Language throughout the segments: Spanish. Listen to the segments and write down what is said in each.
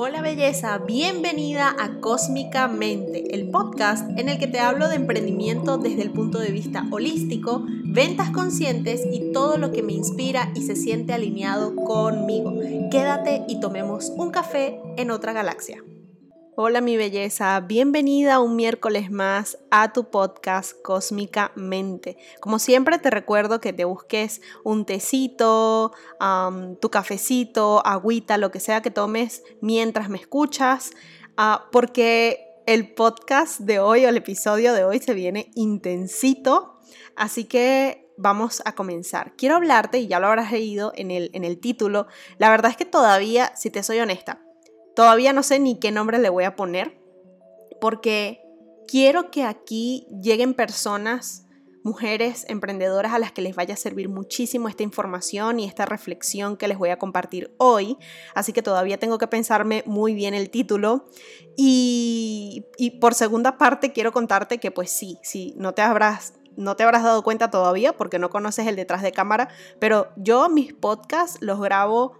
Hola belleza, bienvenida a Cósmicamente, el podcast en el que te hablo de emprendimiento desde el punto de vista holístico, ventas conscientes y todo lo que me inspira y se siente alineado conmigo. Quédate y tomemos un café en otra galaxia. Hola mi belleza, bienvenida un miércoles más a tu podcast Cósmicamente. Como siempre te recuerdo que te busques un tecito, tu cafecito, agüita, lo que sea que tomes mientras me escuchas, ah, porque el podcast de hoy o el episodio de hoy se viene intensito, así que vamos a comenzar. Quiero hablarte, y ya lo habrás leído en el, en el título, la verdad es que todavía, si te soy honesta, Todavía no sé ni qué nombre le voy a poner, porque quiero que aquí lleguen personas, mujeres emprendedoras a las que les vaya a servir muchísimo esta información y esta reflexión que les voy a compartir hoy. Así que todavía tengo que pensarme muy bien el título. Y, por segunda parte quiero contarte que pues sí, sí, no te habrás no te habrás dado cuenta todavía porque no conoces el detrás de cámara, pero yo mis podcasts los grabo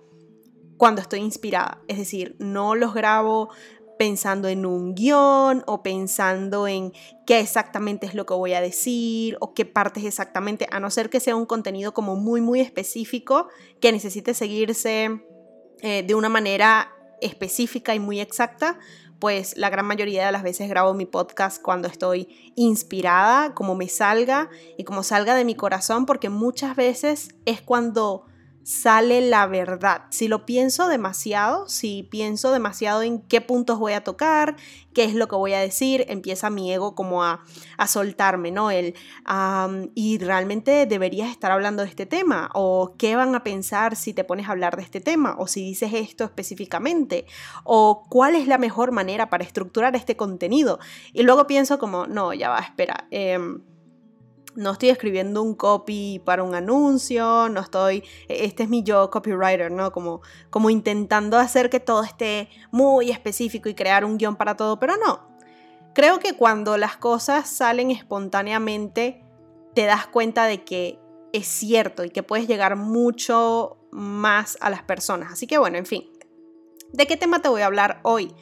cuando estoy inspirada. Es decir, no los grabo pensando en un guion o pensando en qué exactamente es lo que voy a decir o qué partes exactamente, a no ser que sea un contenido como muy, muy específico que necesite seguirse eh, de una manera específica y muy exacta, pues la gran mayoría de las veces grabo mi podcast cuando estoy inspirada, como me salga y como salga de mi corazón, porque muchas veces es cuando sale la verdad. Si lo pienso demasiado, si pienso demasiado en qué puntos voy a tocar, qué es lo que voy a decir, empieza mi ego como a, soltarme, ¿no? El, y realmente deberías estar hablando de este tema, o qué van a pensar si te pones a hablar de este tema, o si dices esto específicamente, o cuál es la mejor manera para estructurar este contenido. Y luego pienso como, no, ya va, espera. Em, no estoy escribiendo un copy para un anuncio, no estoy, e, este es mi yo copywriter, ¿no? Como, como intentando hacer que todo esté muy específico y crear un guion para todo, pero no. Creo que cuando las cosas salen espontáneamente, te das cuenta de que es cierto y que puedes llegar mucho más a las personas. Así que bueno, en fin, ¿de qué tema te voy a hablar hoy?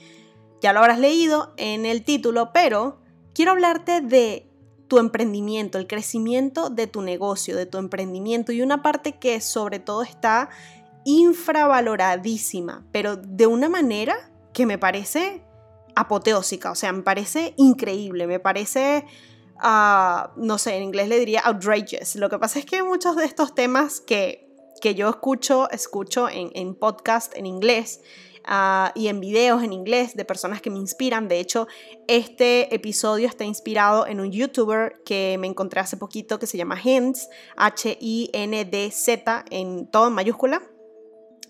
Ya lo habrás leído en el título, pero quiero hablarte de tu emprendimiento, el crecimiento de tu negocio, de tu emprendimiento y una parte que sobre todo está infravaloradísima, pero de una manera que me parece apoteósica, o sea, me parece increíble, me parece, ah, no sé, en inglés le diría outrageous. Lo que pasa es que muchos de estos temas que, que yo escucho, escucho en, en podcast en inglés, Ah, y en videos en inglés de personas que me inspiran. De hecho, este episodio está inspirado en un youtuber que me encontré hace poquito que se llama Hinds, H-I-N-D-Z, en todo en mayúscula.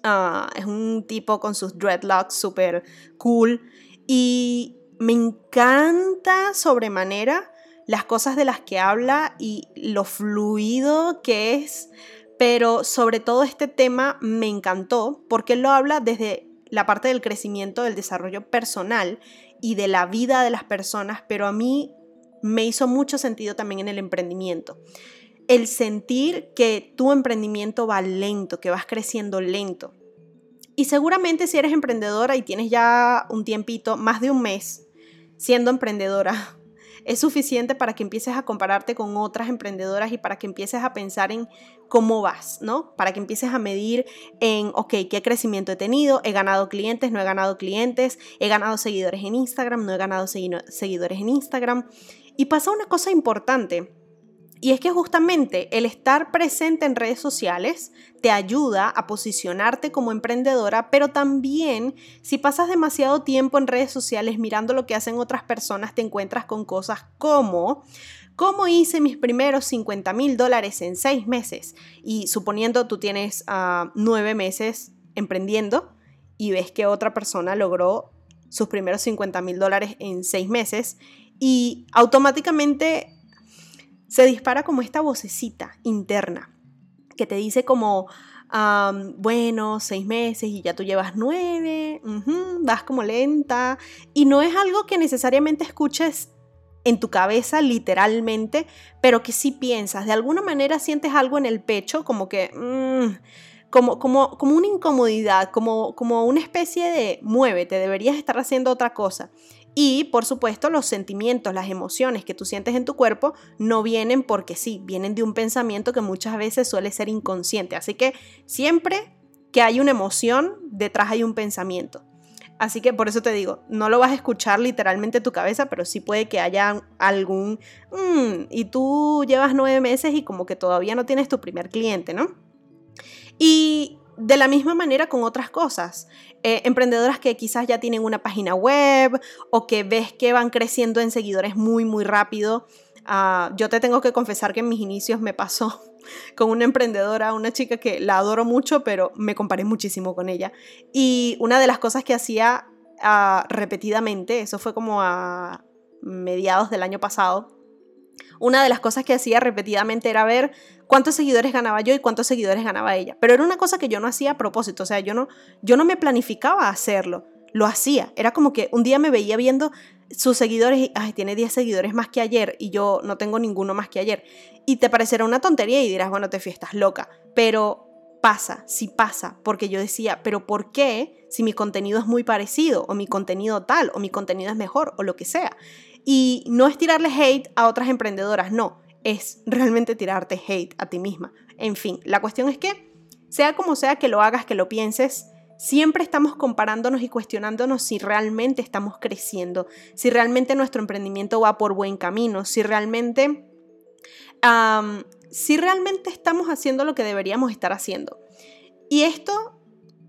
Ah, es un tipo con sus dreadlocks súper cool y me encanta sobremanera las cosas de las que habla y lo fluido que es, pero sobre todo este tema me encantó porque él lo habla desde la parte del crecimiento, del desarrollo personal y de la vida de las personas, pero a mí me hizo mucho sentido también en el emprendimiento. El sentir que tu emprendimiento va lento, que vas creciendo lento. Y seguramente si eres emprendedora y tienes ya un tiempito, más de un mes siendo emprendedora, es suficiente para que empieces a compararte con otras emprendedoras y para que empieces a pensar en cómo vas, ¿no? Para que empieces a medir en, ok, ¿qué crecimiento he tenido? ¿He ganado clientes? ¿No he ganado clientes? ¿He ganado seguidores en Instagram? ¿No he ganado seguidores en Instagram? Y pasa una cosa importante y es que justamente el estar presente en redes sociales te ayuda a posicionarte como emprendedora, pero también si pasas demasiado tiempo en redes sociales mirando lo que hacen otras personas, te encuentras con cosas como ¿Cómo hice mis primeros 50 mil dólares en seis meses? Y suponiendo tú tienes ah, nueve meses emprendiendo y ves que otra persona logró sus primeros 50 mil dólares en seis meses y automáticamente se dispara como esta vocecita interna que te dice como, bueno, seis meses y ya tú llevas nueve, vas como lenta. Y no es algo que necesariamente escuches en tu cabeza literalmente, pero que sí piensas, de alguna manera sientes algo en el pecho, como que, mm, como, como, como una incomodidad, como, como una especie de muévete, deberías estar haciendo otra cosa. Y por supuesto los sentimientos, las emociones que tú sientes en tu cuerpo no vienen porque sí, vienen de un pensamiento que muchas veces suele ser inconsciente. Así que siempre que hay una emoción, detrás hay un pensamiento. Así que por eso te digo, no lo vas a escuchar literalmente en tu cabeza, pero sí puede que haya algún... Mm", y tú llevas nueve meses y como que todavía no tienes tu primer cliente, ¿no? Y de la misma manera con otras cosas. Eh, emprendedoras que quizás ya tienen una página web o que ves que van creciendo en seguidores muy, muy rápido. Ah, yo te tengo que confesar que en mis inicios me pasó con una emprendedora, una chica que la adoro mucho, pero me comparé muchísimo con ella. Y una de las cosas que hacía ah, repetidamente, eso fue como a mediados del año pasado, una de las cosas que hacía repetidamente era ver cuántos seguidores ganaba yo y cuántos seguidores ganaba ella. Pero era una cosa que yo no hacía a propósito, o sea, yo no, yo no me planificaba hacerlo, lo hacía. Era como que un día me veía viendo sus seguidores y, ay, tiene 10 seguidores más que ayer y yo no tengo ninguno más que ayer. Y te parecerá una tontería y dirás, bueno, te fiestas loca, pero pasa, sí pasa, porque yo decía, pero ¿por qué si mi contenido es muy parecido o mi contenido tal o mi contenido es mejor o lo que sea? Y no es tirarle hate a otras emprendedoras, no, es realmente tirarte hate a ti misma. En fin, la cuestión es que, sea como sea que lo hagas, que lo pienses, siempre estamos comparándonos y cuestionándonos si realmente estamos creciendo, si realmente nuestro emprendimiento va por buen camino, si realmente, si realmente estamos haciendo lo que deberíamos estar haciendo. Y esto,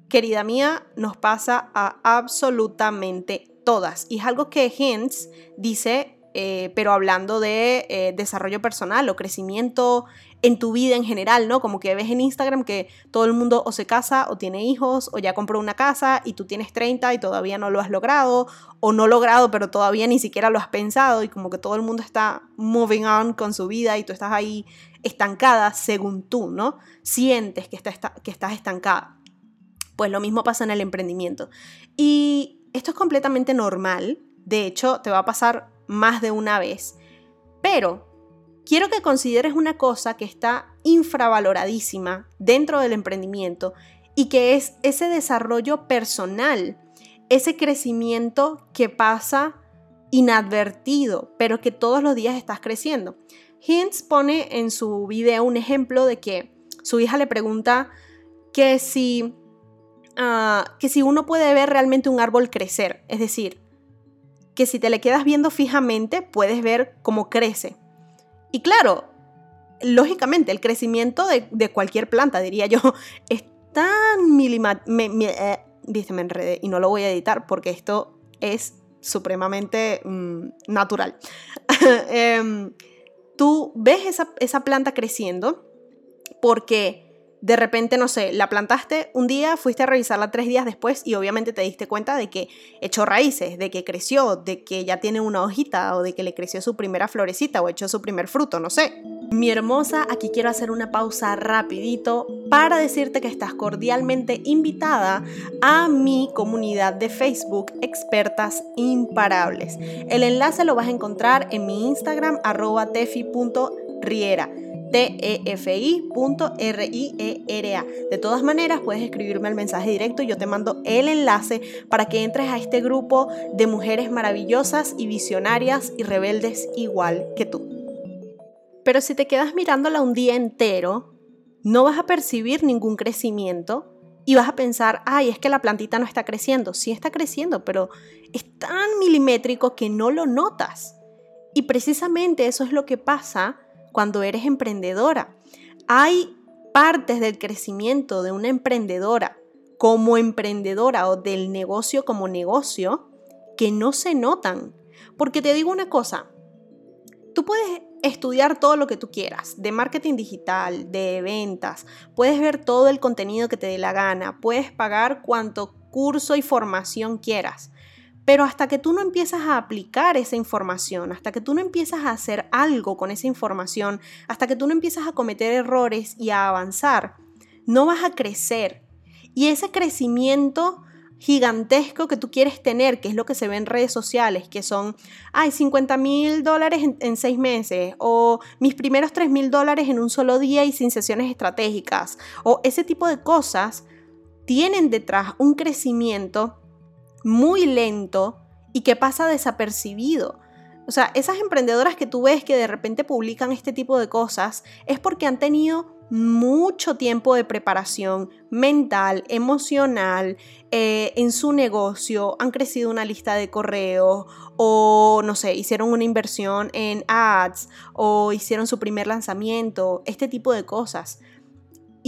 querida mía, nos pasa a absolutamente todas. Y es algo que Hens dice, eh, pero hablando de eh, desarrollo personal o crecimiento en tu vida en general, ¿no? Como que ves en Instagram que todo el mundo o se casa o tiene hijos o ya compró una casa y tú tienes 30 y todavía no lo has logrado o no logrado pero todavía ni siquiera lo has pensado y como que todo el mundo está moving on con su vida y tú estás ahí estancada según tú, ¿no? Sientes que, que estás estancada. Pues lo mismo pasa en el emprendimiento. Y esto es completamente normal, de hecho te va a pasar más de una vez, pero quiero que consideres una cosa que está infravaloradísima dentro del emprendimiento y que es ese desarrollo personal, ese crecimiento que pasa inadvertido, pero que todos los días estás creciendo. Hintz pone en su video un ejemplo de que su hija le pregunta que si Ah, que si uno puede ver realmente un árbol crecer, es decir, que si te le quedas viendo fijamente puedes ver cómo crece. Y claro, lógicamente el crecimiento de, cualquier planta, diría yo, es tan milimétrico, me, eh, me enredé y no lo voy a editar porque esto es supremamente mm, natural. Em, tú ves esa planta creciendo porque de repente, no sé, la plantaste un día, fuiste a revisarla tres días después y obviamente te diste cuenta de que echó raíces, de que creció, de que ya tiene una hojita o de que le creció su primera florecita o echó su primer fruto, no sé. Mi hermosa, aquí quiero hacer una pausa rapidito para decirte que estás cordialmente invitada a mi comunidad de Facebook Expertas Imparables. El enlace lo vas a encontrar en mi Instagram arroba tefi.riera tefi.riera. De todas maneras, puedes escribirme el mensaje directo y yo te mando el enlace para que entres a este grupo de mujeres maravillosas y visionarias y rebeldes igual que tú. Pero si te quedas mirándola un día entero, no vas a percibir ningún crecimiento y vas a pensar, ay, es que la plantita no está creciendo. Sí está creciendo, pero es tan milimétrico que no lo notas. Y precisamente eso es lo que pasa cuando eres emprendedora. Hay partes del crecimiento de una emprendedora como emprendedora o del negocio como negocio que no se notan. Porque te digo una cosa, tú puedes estudiar todo lo que tú quieras, de marketing digital, de ventas, puedes ver todo el contenido que te dé la gana, puedes pagar cuanto curso y formación quieras, pero hasta que tú no empiezas a aplicar esa información, hasta que tú no empiezas a hacer algo con esa información, hasta que tú no empiezas a cometer errores y a avanzar, no vas a crecer. Y ese crecimiento gigantesco que tú quieres tener, que es lo que se ve en redes sociales, que son, ay, 50 mil dólares en, seis meses, o mis primeros 3 mil dólares en un solo día y sin sesiones estratégicas, o ese tipo de cosas, tienen detrás un crecimiento muy lento y que pasa desapercibido. O sea, esas emprendedoras que tú ves que de repente publican este tipo de cosas es porque han tenido mucho tiempo de preparación mental, emocional, eh, en su negocio, han crecido una lista de correos o, no sé, hicieron una inversión en ads o hicieron su primer lanzamiento, este tipo de cosas.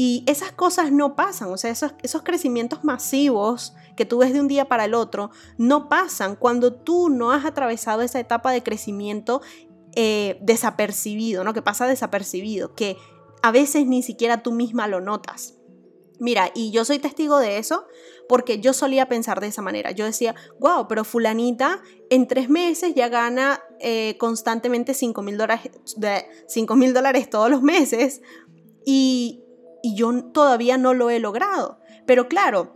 Y esas cosas no pasan, o sea, esos, esos crecimientos masivos que tú ves de un día para el otro, no pasan cuando tú no has atravesado esa etapa de crecimiento eh, desapercibido, ¿no? Que pasa desapercibido, que a veces ni siquiera tú misma lo notas. Mira, y yo soy testigo de eso porque yo solía pensar de esa manera. Yo decía, wow, pero fulanita en tres meses ya gana eh, constantemente 5 mil dólares, todos los meses y, y yo todavía no lo he logrado. Pero claro,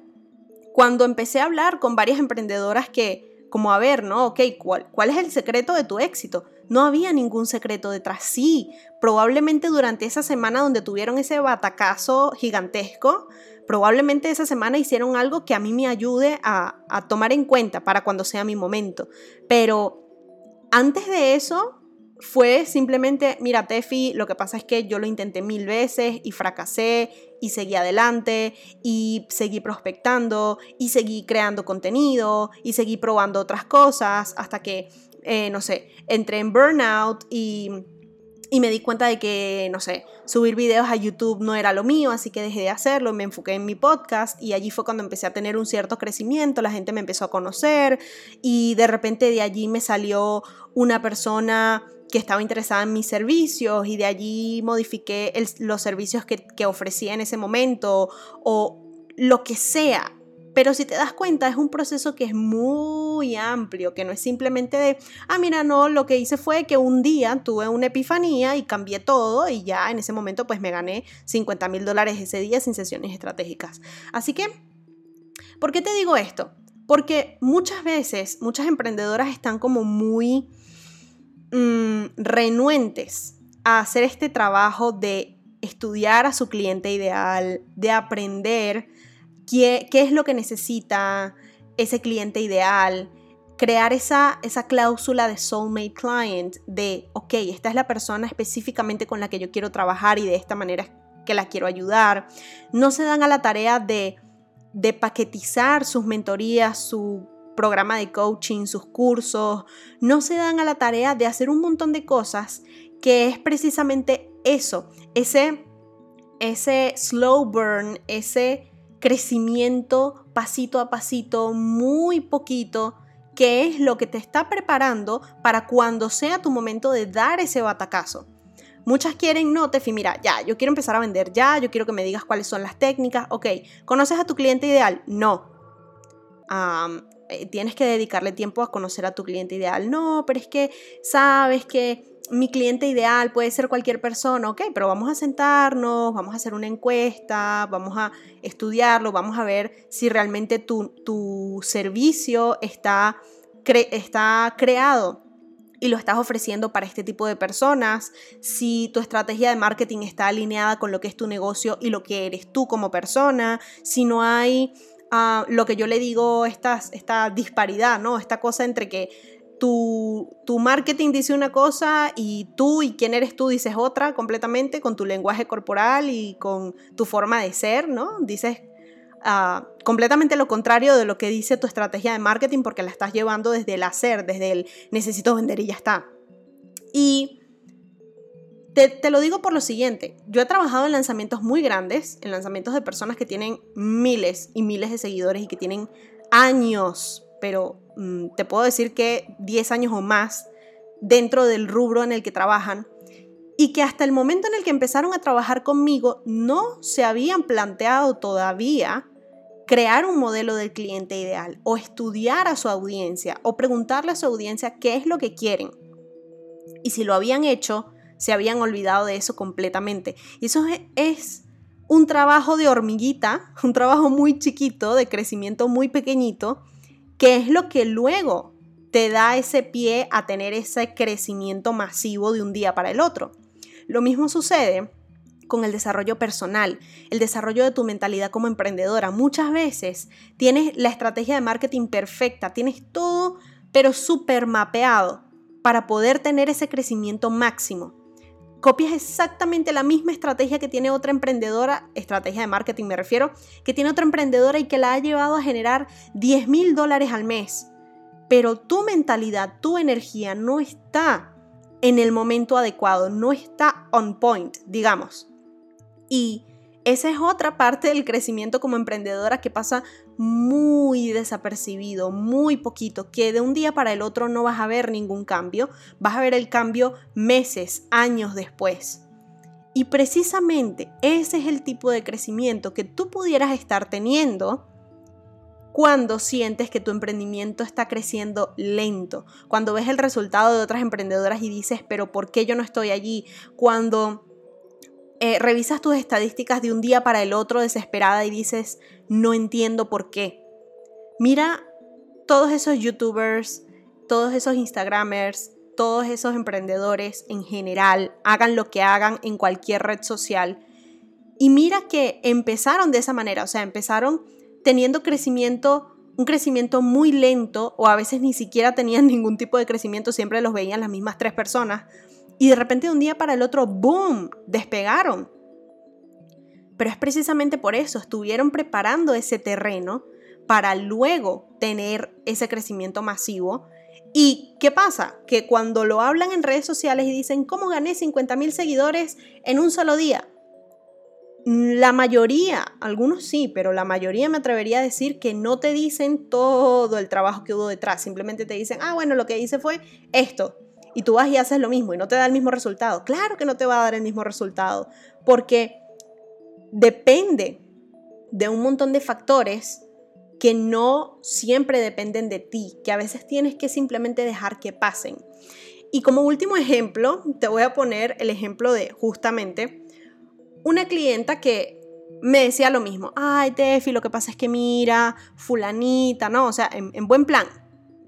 cuando empecé a hablar con varias emprendedoras que, como a ver, ¿no? Ok, ¿cuál, ¿cuál es el secreto de tu éxito? No había ningún secreto detrás. Sí, probablemente durante esa semana donde tuvieron ese batacazo gigantesco, probablemente esa semana hicieron algo que a mí me ayude a, a tomar en cuenta para cuando sea mi momento. Pero antes de eso, fue simplemente, mira, Tefi, lo que pasa es que yo lo intenté mil veces y fracasé y seguí adelante y seguí prospectando y seguí creando contenido y seguí probando otras cosas hasta que, eh, no sé, entré en burnout y, y me di cuenta de que, no sé, subir videos a YouTube no era lo mío, así que dejé de hacerlo, me enfoqué en mi podcast y allí fue cuando empecé a tener un cierto crecimiento, la gente me empezó a conocer y de repente de allí me salió una persona que estaba interesada en mis servicios y de allí modifiqué los servicios que, que ofrecía en ese momento o lo que sea. Pero si te das cuenta, es un proceso que es muy amplio, que no es simplemente de, ah, mira, no, lo que hice fue que un día tuve una epifanía y cambié todo y ya en ese momento pues me gané 50 mil dólares ese día sin sesiones estratégicas. Así que, ¿por qué te digo esto? Porque muchas veces, muchas emprendedoras están como muy Mm, renuentes a hacer este trabajo de estudiar a su cliente ideal, de aprender qué, es lo que necesita ese cliente ideal, crear esa, esa cláusula de soulmate client, de, ok, esta es la persona específicamente con la que yo quiero trabajar y de esta manera que la quiero ayudar. No se dan a la tarea de, de paquetizar sus mentorías, su programa de coaching, sus cursos, no se dan a la tarea de hacer un montón de cosas que es precisamente eso, ese, ese slow burn, ese crecimiento pasito a pasito, muy poquito, que es lo que te está preparando para cuando sea tu momento de dar ese batacazo. Muchas quieren, no, Tefi, mira, ya, yo quiero empezar a vender ya, yo quiero que me digas cuáles son las técnicas, ok, ¿conoces a tu cliente ideal? No. Eh, tienes que dedicarle tiempo a conocer a tu cliente ideal. No, pero es que sabes que mi cliente ideal puede ser cualquier persona, ok, pero vamos a sentarnos, vamos a hacer una encuesta, vamos a estudiarlo, vamos a ver si realmente tu, servicio está, está creado y lo estás ofreciendo para este tipo de personas, si tu estrategia de marketing está alineada con lo que es tu negocio y lo que eres tú como persona, si no hay lo que yo le digo, esta, esta disparidad, ¿no? Esta cosa entre que tu, marketing dice una cosa y tú y quién eres tú dices otra completamente con tu lenguaje corporal y con tu forma de ser, ¿no? Dices ah, completamente lo contrario de lo que dice tu estrategia de marketing porque la estás llevando desde el hacer, desde el necesito vender y ya está. Y te, lo digo por lo siguiente, yo he trabajado en lanzamientos muy grandes, en lanzamientos de personas que tienen miles y miles de seguidores y que tienen años, pero te puedo decir que 10 años o más dentro del rubro en el que trabajan y que hasta el momento en el que empezaron a trabajar conmigo no se habían planteado todavía crear un modelo del cliente ideal o estudiar a su audiencia o preguntarle a su audiencia qué es lo que quieren. Y si lo habían hecho, se habían olvidado de eso completamente. Y eso es un trabajo de hormiguita, un trabajo muy chiquito, de crecimiento muy pequeñito, que es lo que luego te da ese pie a tener ese crecimiento masivo de un día para el otro. Lo mismo sucede con el desarrollo personal, el desarrollo de tu mentalidad como emprendedora. Muchas veces tienes la estrategia de marketing perfecta, tienes todo, pero súper mapeado para poder tener ese crecimiento máximo. Copias exactamente la misma estrategia que tiene otra emprendedora, estrategia de marketing me refiero, que tiene otra emprendedora y que la ha llevado a generar 10 mil dólares al mes. Pero tu mentalidad, tu energía no está en el momento adecuado, no está on point, digamos. Y esa es otra parte del crecimiento como emprendedora que pasa muy desapercibido, muy poquito, que de un día para el otro no vas a ver ningún cambio, vas a ver el cambio meses, años después. Y precisamente ese es el tipo de crecimiento que tú pudieras estar teniendo cuando sientes que tu emprendimiento está creciendo lento, cuando ves el resultado de otras emprendedoras y dices, pero ¿por qué yo no estoy allí? Cuando eh, revisas tus estadísticas de un día para el otro desesperada y dices, no entiendo por qué. Mira todos esos youtubers, todos esos instagramers, todos esos emprendedores en general, hagan lo que hagan en cualquier red social. Y mira que empezaron de esa manera, o sea, empezaron teniendo crecimiento, un crecimiento muy lento o a veces ni siquiera tenían ningún tipo de crecimiento, siempre los veían las mismas tres personas y de repente de un día para el otro, ¡boom!, despegaron. Pero es precisamente por eso, estuvieron preparando ese terreno para luego tener ese crecimiento masivo. ¿Y qué pasa? Que cuando lo hablan en redes sociales y dicen, ¿cómo gané 50 mil seguidores en un solo día? La mayoría, algunos sí, pero la mayoría me atrevería a decir que no te dicen todo el trabajo que hubo detrás, simplemente te dicen, ah, bueno, lo que hice fue esto, y tú vas y haces lo mismo y no te da el mismo resultado. Claro que no te va a dar el mismo resultado, porque depende de un montón de factores que no siempre dependen de ti, que a veces tienes que simplemente dejar que pasen. Y como último ejemplo, te voy a poner el ejemplo de justamente una clienta que me decía lo mismo, ay Tefi, lo que pasa es que mira, fulanita, ¿no? O sea, en, en buen plan,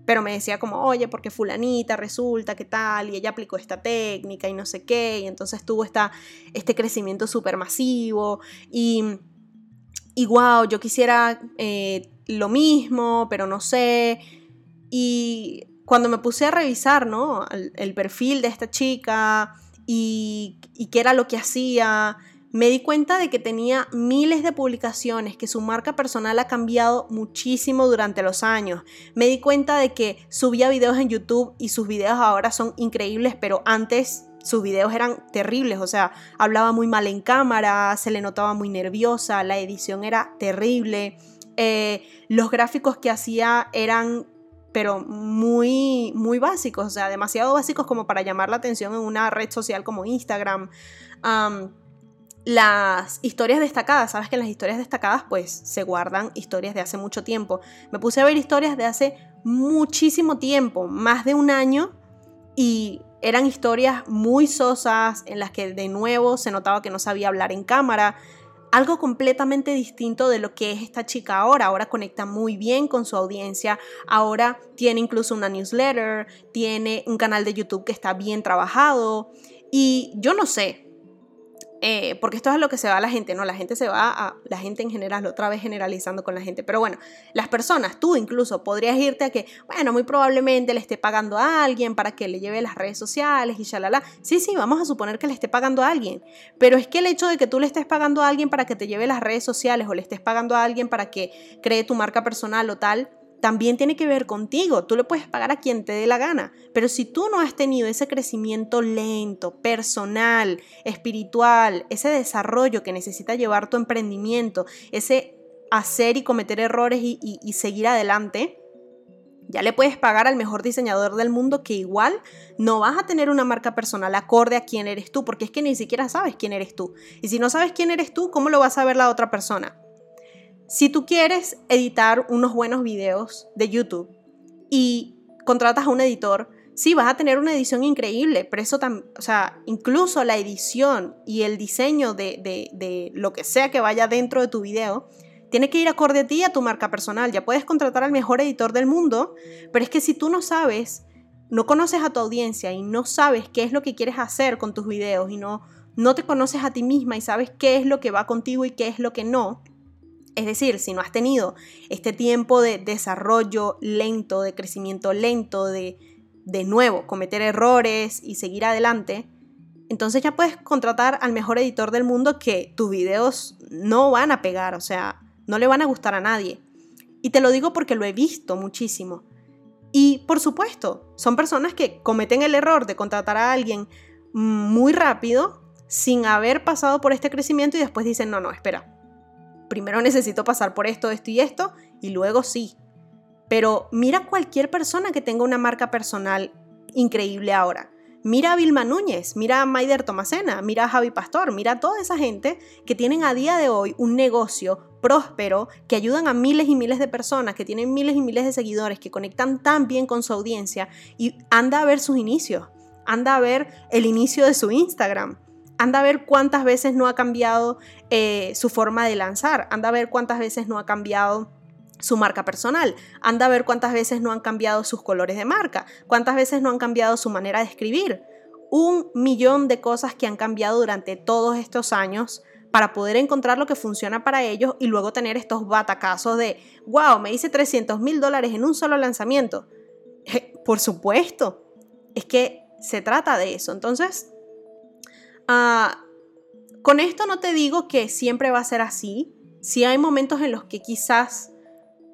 pero me decía como, oye, porque fulanita resulta que tal, y ella aplicó esta técnica y no sé qué, y entonces tuvo esta, este crecimiento súper masivo, y, y wow, yo quisiera eh, lo mismo, pero no sé, y cuando me puse a revisar, ¿no? El, el perfil de esta chica y, y qué era lo que hacía, me di cuenta de que tenía miles de publicaciones, que su marca personal ha cambiado muchísimo durante los años. Me di cuenta de que subía videos en YouTube y sus videos ahora son increíbles, pero antes sus videos eran terribles, o sea, hablaba muy mal en cámara, se le notaba muy nerviosa, la edición era terrible, eh, los gráficos que hacía eran pero muy, muy básicos, o sea, demasiado básicos como para llamar la atención en una red social como Instagram las historias destacadas, sabes que en las historias destacadas pues se guardan historias de hace mucho tiempo. Me puse a ver historias de hace muchísimo tiempo, más de un año, y eran historias muy sosas en las que de nuevo se notaba que no sabía hablar en cámara. Algo completamente distinto de lo que es esta chica ahora. Ahora conecta muy bien con su audiencia. Ahora tiene incluso una newsletter, tiene un canal de YouTube que está bien trabajado. Y yo no sé, eh, porque esto es lo que se va a la gente, ¿no? La gente se va a, la gente en general, otra vez generalizando con la gente, pero bueno, las personas, tú incluso podrías irte a que, bueno, muy probablemente le esté pagando a alguien para que le lleve las redes sociales y la Sí, sí, vamos a suponer que le esté pagando a alguien, pero es que el hecho de que tú le estés pagando a alguien para que te lleve las redes sociales o le estés pagando a alguien para que cree tu marca personal o tal, también tiene que ver contigo. Tú le puedes pagar a quien te dé la gana, pero si tú no has tenido ese crecimiento lento, personal, espiritual, ese desarrollo que necesita llevar tu emprendimiento, ese hacer y cometer errores y, seguir adelante, ya le puedes pagar al mejor diseñador del mundo que igual no vas a tener una marca personal acorde a quién eres tú, porque es que ni siquiera sabes quién eres tú. Y si no sabes quién eres tú, ¿cómo lo vas a ver la otra persona? Si tú quieres editar unos buenos videos de YouTube y contratas a un editor, Sí, vas a tener una edición increíble, pero eso o sea, incluso la edición y el diseño de, de, lo que sea que vaya dentro de tu video, tiene que ir acorde a ti, a tu marca personal. Ya puedes contratar al mejor editor del mundo, pero es que si tú no sabes, no conoces a tu audiencia y no sabes qué es lo que quieres hacer con tus videos y no, no te conoces a ti misma y sabes qué es lo que va contigo y qué es lo que no, es decir, si no has tenido este tiempo de desarrollo lento, de crecimiento lento, de de nuevo cometer errores y seguir adelante, entonces ya puedes contratar al mejor editor del mundo que tus videos no van a pegar, o sea, no le van a gustar a nadie. Y te lo digo porque lo he visto muchísimo. Y por supuesto, son personas que cometen el error de contratar a alguien muy rápido sin haber pasado por este crecimiento y después dicen, no, no, espera. Primero necesito pasar por esto, esto y esto y luego sí. Pero mira cualquier persona que tenga una marca personal increíble ahora. Mira a Vilma Núñez, mira a Maider Tomacena, mira a Javi Pastor, mira a toda esa gente que tienen a día de hoy un negocio próspero, que ayudan a miles y miles de personas, que tienen miles y miles de seguidores, que conectan tan bien con su audiencia y anda a ver sus inicios, anda a ver el inicio de su Instagram, anda a ver cuántas veces no ha cambiado eh, su forma de lanzar, anda a ver cuántas veces no ha cambiado su marca personal. Anda a ver cuántas veces no han cambiado sus colores de marca, cuántas veces no han cambiado su manera de escribir. Un millón de cosas que han cambiado durante todos estos años para poder encontrar lo que funciona para ellos y luego tener estos batacazos de, wow, me hice 300 mil dólares en un solo lanzamiento. por supuesto, es que se trata de eso. Entonces, ah, con esto no te digo que siempre va a ser así. Si hay momentos en los que quizás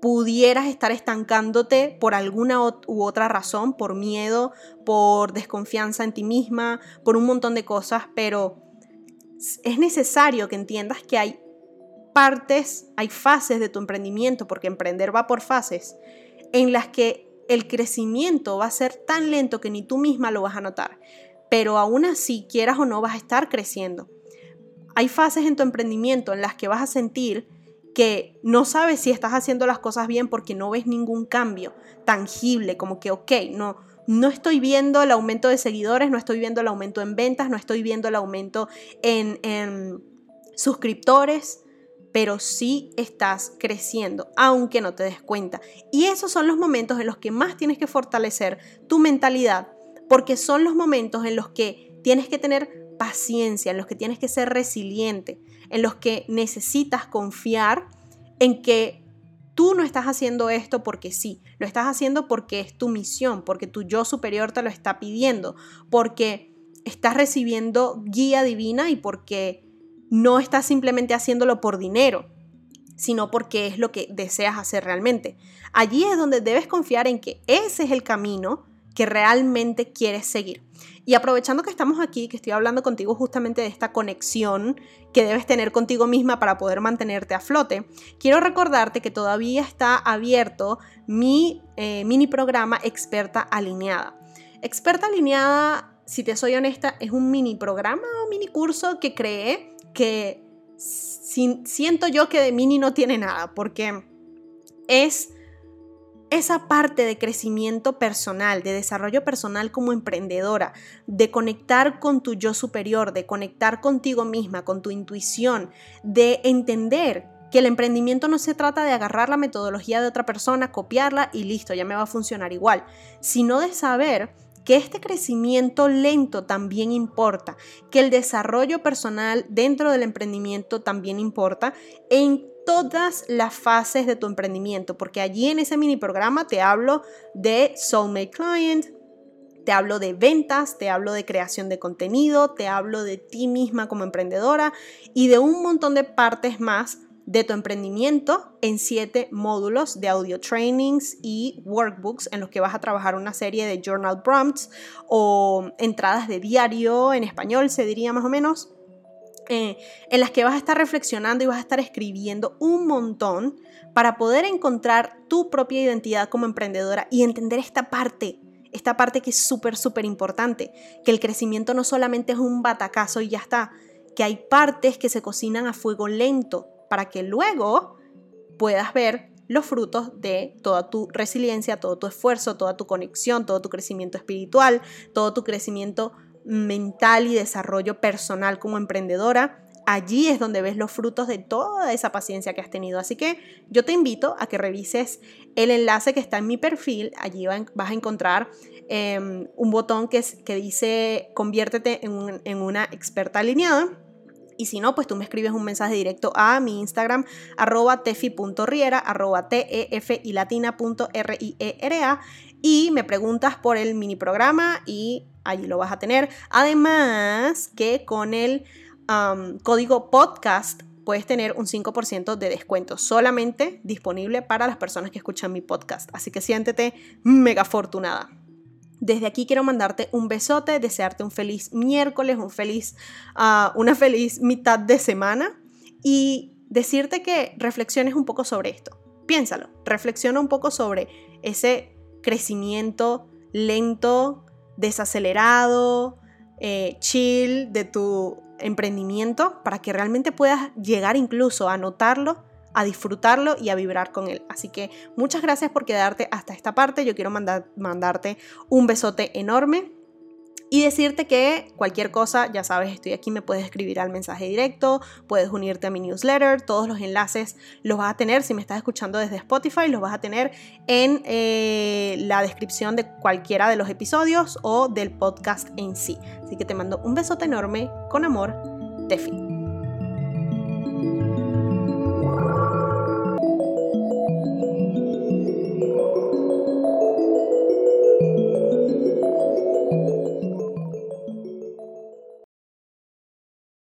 pudieras estar estancándote por alguna u otra razón, por miedo, por desconfianza en ti misma, por un montón de cosas, pero es necesario que entiendas que hay partes, hay fases de tu emprendimiento, porque emprender va por fases, en las que el crecimiento va a ser tan lento que ni tú misma lo vas a notar, pero aún así, quieras o no, vas a estar creciendo. Hay fases en tu emprendimiento en las que vas a sentir que no sabes si estás haciendo las cosas bien porque no ves ningún cambio tangible, como que, ok, no, no estoy viendo el aumento de seguidores, no estoy viendo el aumento en ventas, no estoy viendo el aumento en, en suscriptores, pero sí estás creciendo, aunque no te des cuenta. Y esos son los momentos en los que más tienes que fortalecer tu mentalidad, porque son los momentos en los que tienes que tener paciencia, en los que tienes que ser resiliente, en los que necesitas confiar en que tú no estás haciendo esto porque sí, lo estás haciendo porque es tu misión, porque tu yo superior te lo está pidiendo, porque estás recibiendo guía divina y porque no estás simplemente haciéndolo por dinero, sino porque es lo que deseas hacer realmente. Allí es donde debes confiar en que ese es el camino que realmente quieres seguir. Y aprovechando que estamos aquí, que estoy hablando contigo justamente de esta conexión que debes tener contigo misma para poder mantenerte a flote, quiero recordarte que todavía está abierto mi eh, mini programa Experta Alineada. Experta Alineada, si te soy honesta, es un mini programa o mini curso que creé que siento yo que de mini no tiene nada, porque es esa parte de crecimiento personal, de desarrollo personal como emprendedora, de conectar con tu yo superior, de conectar contigo misma, con tu intuición, de entender que el emprendimiento no se trata de agarrar la metodología de otra persona, copiarla y listo, ya me va a funcionar igual, sino de saber que este crecimiento lento también importa, que el desarrollo personal dentro del emprendimiento también importa en todas las fases de tu emprendimiento, porque allí en ese mini programa te hablo de Soulmate Client, te hablo de ventas, te hablo de creación de contenido, te hablo de ti misma como emprendedora y de un montón de partes más de tu emprendimiento en siete módulos de audio trainings y workbooks en los que vas a trabajar una serie de journal prompts o entradas de diario en español, se diría más o menos eh, en las que vas a estar reflexionando y vas a estar escribiendo un montón para poder encontrar tu propia identidad como emprendedora y entender esta parte, esta parte que es súper, súper importante, que el crecimiento no solamente es un batacazo y ya está, que hay partes que se cocinan a fuego lento para que luego puedas ver los frutos de toda tu resiliencia, todo tu esfuerzo, toda tu conexión, todo tu crecimiento espiritual, todo tu crecimiento mental y desarrollo personal como emprendedora. Allí es donde ves los frutos de toda esa paciencia que has tenido. Así que yo te invito a que revises el enlace que está en mi perfil. Allí vas a encontrar em, un botón que, que dice conviértete en, en una experta alineada y si no, pues tú me escribes un mensaje directo a mi Instagram, arroba tefi.riera, arroba tef y latina.riera y me preguntas por el mini programa y allí lo vas a tener. Además que con el código podcast puedes tener un 5% de descuento solamente disponible para las personas que escuchan mi podcast. Así que siéntete mega afortunada. Desde aquí quiero mandarte un besote, desearte un feliz miércoles, un feliz, ah, una feliz mitad de semana y decirte que reflexiones un poco sobre esto. Piénsalo, reflexiona un poco sobre ese crecimiento lento, desacelerado, eh, chill de tu emprendimiento para que realmente puedas llegar incluso a notarlo a disfrutarlo y a vibrar con él. Así que muchas gracias por quedarte hasta esta parte. Yo quiero mandar, mandarte un besote enorme. Y decirte que cualquier cosa, ya sabes, estoy aquí, me puedes escribir al mensaje directo, puedes unirte a mi newsletter, todos los enlaces los vas a tener, si me estás escuchando desde Spotify, los vas a tener en eh, la descripción de cualquiera de los episodios o del podcast en sí. Así que te mando un besote enorme, con amor, Tefi.